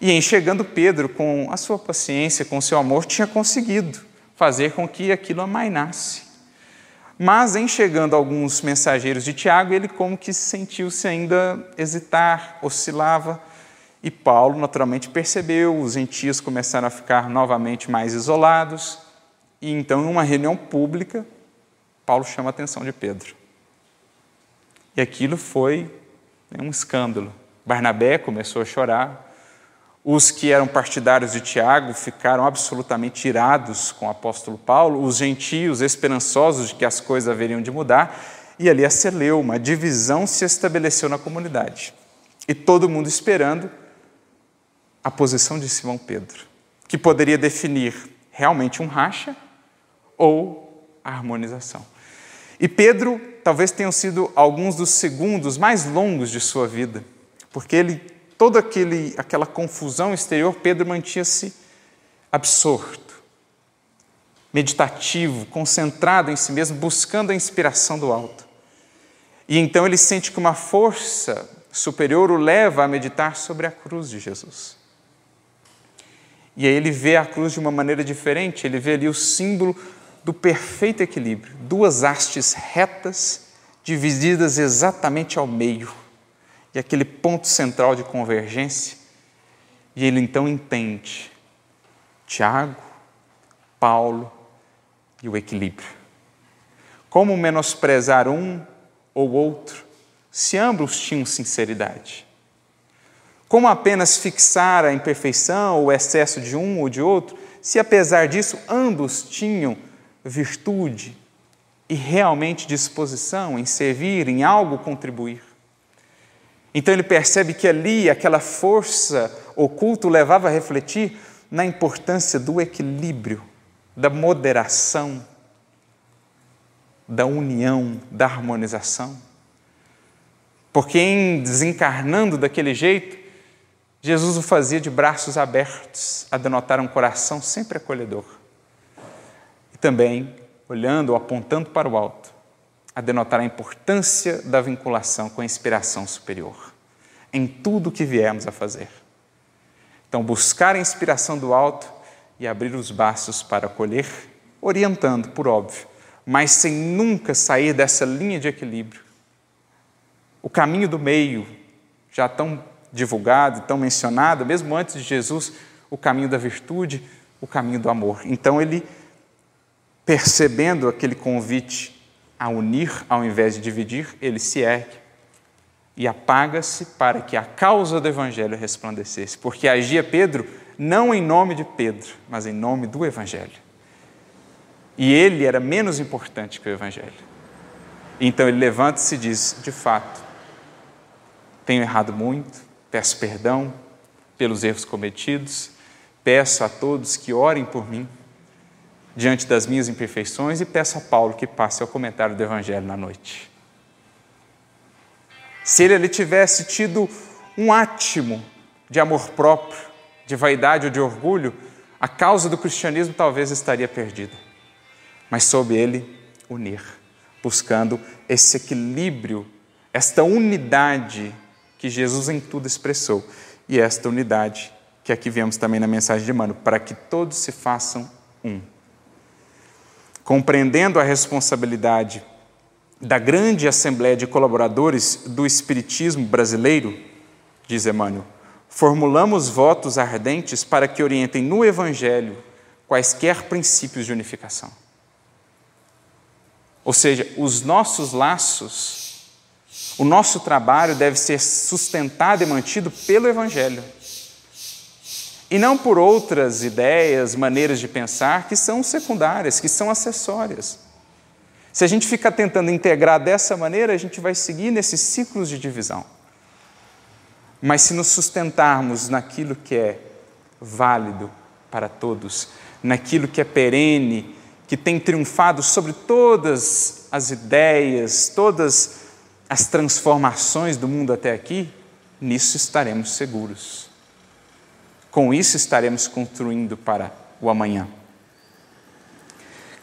Speaker 1: E em chegando Pedro, com a sua paciência, com o seu amor, tinha conseguido fazer com que aquilo amainasse. Mas em chegando alguns mensageiros de Tiago, ele como que sentiu-se ainda hesitar, oscilava, e Paulo naturalmente percebeu, os gentios começaram a ficar novamente mais isolados, e então, em uma reunião pública, Paulo chama a atenção de Pedro. E aquilo foi né, um escândalo. Barnabé começou a chorar, os que eram partidários de Tiago ficaram absolutamente irados com o apóstolo Paulo, os gentios esperançosos de que as coisas haveriam de mudar, e ali a celeuma, a divisão se estabeleceu na comunidade. E todo mundo esperando a posição de Simão Pedro, que poderia definir realmente um racha ou a harmonização. E Pedro talvez tenham sido alguns dos segundos mais longos de sua vida, porque ele toda aquele, aquela confusão exterior, Pedro mantinha-se absorto, meditativo, concentrado em si mesmo, buscando a inspiração do alto. E então ele sente que uma força superior o leva a meditar sobre a cruz de Jesus. E aí ele vê a cruz de uma maneira diferente, ele vê ali o símbolo do perfeito equilíbrio, duas hastes retas divididas exatamente ao meio e aquele ponto central de convergência, e ele então entende Tiago, Paulo e o equilíbrio. Como menosprezar um ou outro se ambos tinham sinceridade? Como apenas fixar a imperfeição ou o excesso de um ou de outro, se apesar disso ambos tinham virtude e realmente disposição em servir, em algo contribuir? Então ele percebe que ali aquela força oculta o levava a refletir na importância do equilíbrio, da moderação, da união, da harmonização. Porque em desencarnando daquele jeito, Jesus o fazia de braços abertos, a denotar um coração sempre acolhedor. Também, olhando ou apontando para o alto, a denotar a importância da vinculação com a inspiração superior em tudo que viemos a fazer. Então, buscar a inspiração do alto e abrir os braços para acolher, orientando, por óbvio, mas sem nunca sair dessa linha de equilíbrio. O caminho do meio, já tão divulgado, tão mencionado, mesmo antes de Jesus, o caminho da virtude, o caminho do amor. Então, ele, percebendo aquele convite a unir ao invés de dividir, ele se ergue e apaga-se para que a causa do Evangelho resplandecesse, porque agia Pedro não em nome de Pedro, mas em nome do Evangelho. E ele era menos importante que o Evangelho. Então ele levanta-se e diz: de fato, tenho errado muito, peço perdão pelos erros cometidos, peço a todos que orem por mim diante das minhas imperfeições e peço a Paulo que passe ao comentário do Evangelho na noite. Se ele, ele tivesse tido um átimo de amor próprio, de vaidade ou de orgulho, a causa do cristianismo talvez estaria perdida. Mas soube ele unir, buscando esse equilíbrio, esta unidade que Jesus em tudo expressou, e esta unidade que aqui vemos também na mensagem de Mano, para que todos se façam um compreendendo a responsabilidade da grande assembleia de colaboradores do Espiritismo brasileiro, diz Emmanuel, formulamos votos ardentes para que orientem no Evangelho quaisquer princípios de unificação. Ou seja, os nossos laços, o nosso trabalho deve ser sustentado e mantido pelo Evangelho e não por outras ideias, maneiras de pensar que são secundárias, que são acessórias. Se a gente fica tentando integrar dessa maneira, a gente vai seguir nesses ciclos de divisão. Mas se nos sustentarmos naquilo que é válido para todos, naquilo que é perene, que tem triunfado sobre todas as ideias, todas as transformações do mundo até aqui, nisso estaremos seguros. Com isso estaremos construindo para o amanhã.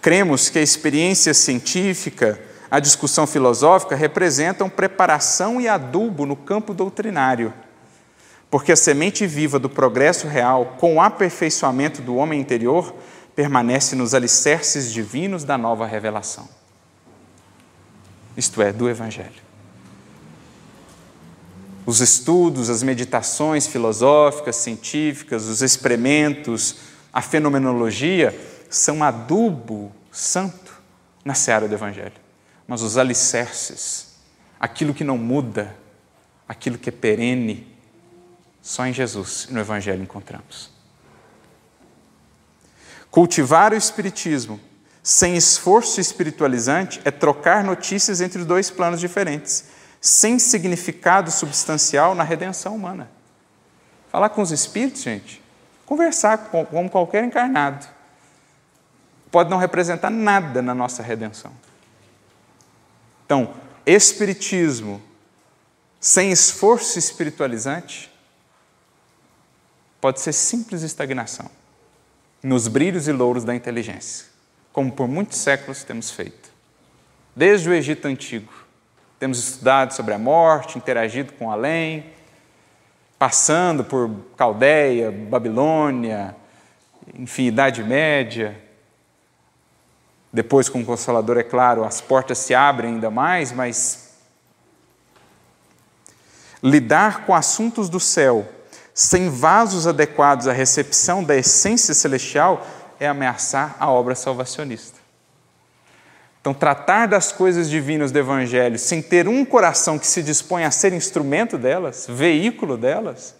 Speaker 1: Cremos que a experiência científica, a discussão filosófica representam preparação e adubo no campo doutrinário, porque a semente viva do progresso real, com o aperfeiçoamento do homem interior, permanece nos alicerces divinos da nova revelação, isto é, do Evangelho. Os estudos, as meditações filosóficas, científicas, os experimentos, a fenomenologia são adubo santo na seara do Evangelho. Mas os alicerces, aquilo que não muda, aquilo que é perene, só em Jesus e no Evangelho encontramos. Cultivar o Espiritismo sem esforço espiritualizante é trocar notícias entre dois planos diferentes, sem significado substancial na redenção humana. Falar com os espíritos, gente, conversar como qualquer encarnado, pode não representar nada na nossa redenção. Então, espiritismo sem esforço espiritualizante pode ser simples estagnação nos brilhos e louros da inteligência, como por muitos séculos temos feito. Desde o Egito Antigo, temos estudado sobre a morte, interagido com além, passando por Caldeia, Babilônia, enfim, Idade Média. Depois, com o Consolador, é claro, as portas se abrem ainda mais, mas lidar com assuntos do céu sem vasos adequados à recepção da essência celestial, é ameaçar a obra salvacionista. Então, tratar das coisas divinas do Evangelho sem ter um coração que se dispõe a ser instrumento delas, veículo delas,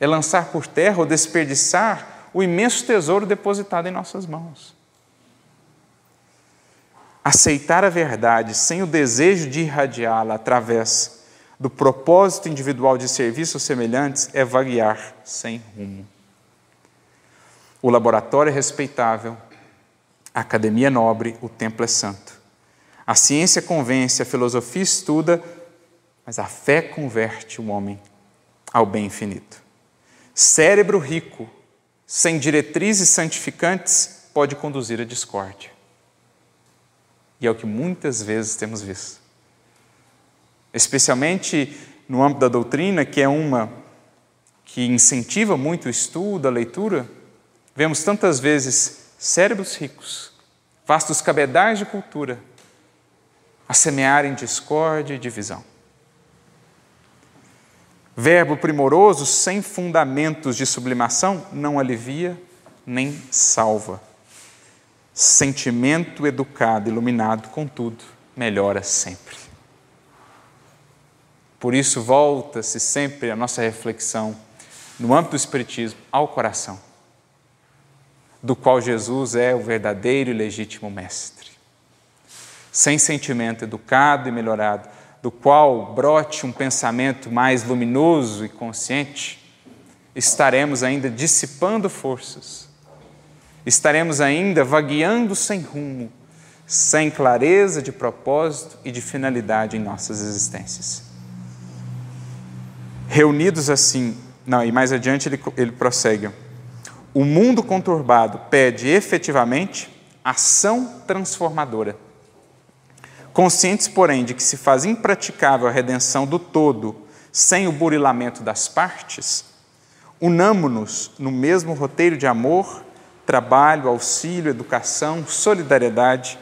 Speaker 1: é lançar por terra ou desperdiçar o imenso tesouro depositado em nossas mãos. Aceitar a verdade sem o desejo de irradiá-la através do propósito individual de serviços semelhantes é vaguear sem rumo. O laboratório é respeitável, a academia é nobre, o templo é santo. A ciência convence, a filosofia estuda, mas a fé converte o homem ao bem infinito. Cérebro rico, sem diretrizes santificantes, pode conduzir à discórdia. E é o que muitas vezes temos visto especialmente no âmbito da doutrina, que é uma que incentiva muito o estudo, a leitura, vemos tantas vezes cérebros ricos, vastos cabedais de cultura, a semearem discórdia e divisão. Verbo primoroso sem fundamentos de sublimação não alivia nem salva. Sentimento educado, iluminado, contudo, melhora sempre. Por isso, volta-se sempre a nossa reflexão, no âmbito do Espiritismo, ao coração, do qual Jesus é o verdadeiro e legítimo mestre. Sem sentimento educado e melhorado, do qual brote um pensamento mais luminoso e consciente, estaremos ainda dissipando forças, estaremos ainda vagueando sem rumo, sem clareza de propósito e de finalidade em nossas existências. Reunidos assim, não, e mais adiante ele, ele prossegue. O mundo conturbado pede efetivamente ação transformadora. Conscientes, porém, de que se faz impraticável a redenção do todo sem o burilamento das partes, unamo-nos no mesmo roteiro de amor, trabalho, auxílio, educação, solidariedade,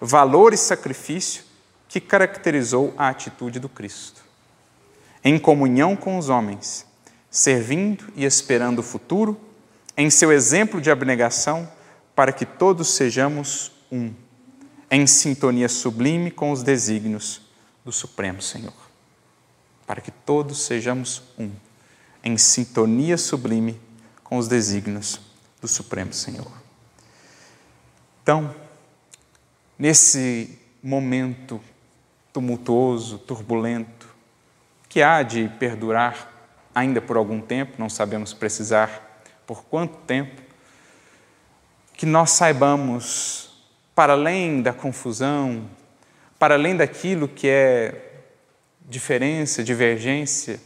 Speaker 1: valor e sacrifício que caracterizou a atitude do Cristo em comunhão com os homens, servindo e esperando o futuro, em seu exemplo de abnegação, para que todos sejamos um, em sintonia sublime com os desígnios do Supremo Senhor. Para que todos sejamos um, em sintonia sublime com os desígnios do Supremo Senhor. Então, nesse momento tumultuoso, turbulento, que há de perdurar ainda por algum tempo, não sabemos precisar por quanto tempo, que nós saibamos, para além da confusão, para além daquilo que é diferença, divergência,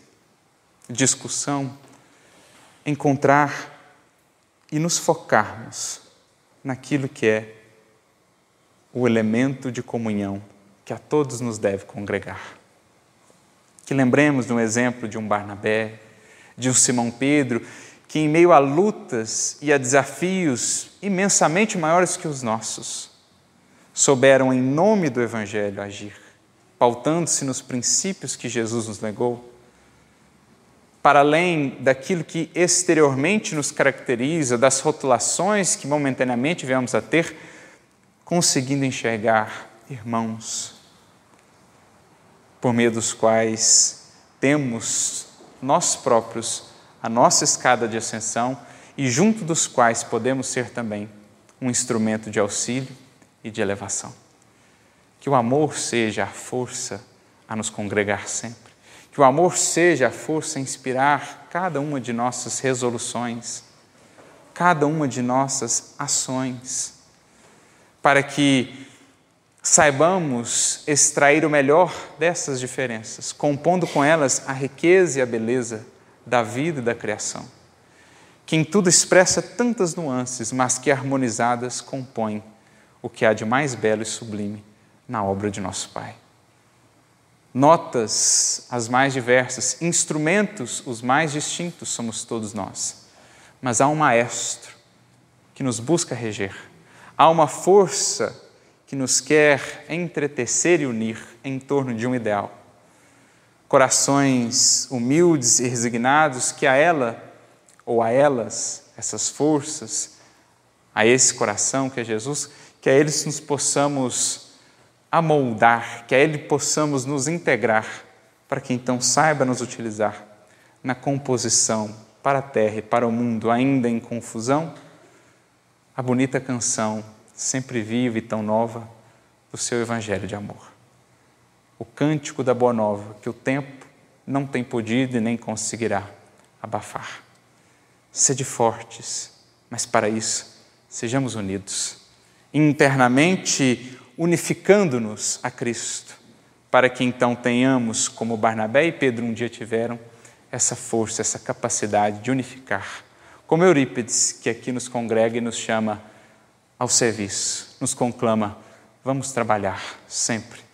Speaker 1: discussão, encontrar e nos focarmos naquilo que é o elemento de comunhão que a todos nos deve congregar. Que lembremos de um exemplo de um Barnabé, de um Simão Pedro, que em meio a lutas e a desafios imensamente maiores que os nossos, souberam em nome do Evangelho agir, pautando-se nos princípios que Jesus nos legou, para além daquilo que exteriormente nos caracteriza, das rotulações que momentaneamente viemos a ter, conseguindo enxergar irmãos, por meio dos quais temos nós próprios a nossa escada de ascensão e junto dos quais podemos ser também um instrumento de auxílio e de elevação. Que o amor seja a força a nos congregar sempre. Que o amor seja a força a inspirar cada uma de nossas resoluções, cada uma de nossas ações, para que saibamos extrair o melhor dessas diferenças, compondo com elas a riqueza e a beleza da vida e da criação, que em tudo expressa tantas nuances, mas que harmonizadas compõem o que há de mais belo e sublime na obra de nosso Pai. Notas as mais diversas, instrumentos os mais distintos somos todos nós, mas há um maestro que nos busca reger, há uma força que nos quer entretecer e unir em torno de um ideal. Corações humildes e resignados que a ela ou a elas, essas forças, a esse coração que é Jesus, que a eles nos possamos amoldar, que a ele possamos nos integrar, para que então saiba nos utilizar na composição para a terra e para o mundo ainda em confusão, a bonita canção sempre viva e tão nova, do seu evangelho de amor. O cântico da Boa Nova que o tempo não tem podido e nem conseguirá abafar. Sede fortes, mas para isso sejamos unidos, internamente unificando-nos a Cristo, para que então tenhamos, como Barnabé e Pedro um dia tiveram, essa força, essa capacidade de unificar, como Eurípides, que aqui nos congrega e nos chama ao serviço, nos conclama: vamos trabalhar sempre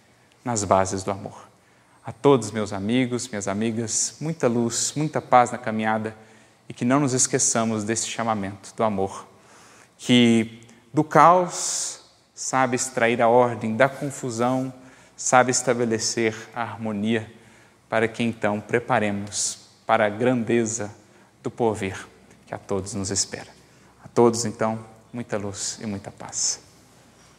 Speaker 1: nas bases do amor. A todos meus amigos, minhas amigas, muita luz, muita paz na caminhada e que não nos esqueçamos desse chamamento do amor, que do caos sabe extrair a ordem, da confusão sabe estabelecer a harmonia, para que então preparemos para a grandeza do porvir que a todos nos espera. A todos, então, muita luz e muita paz.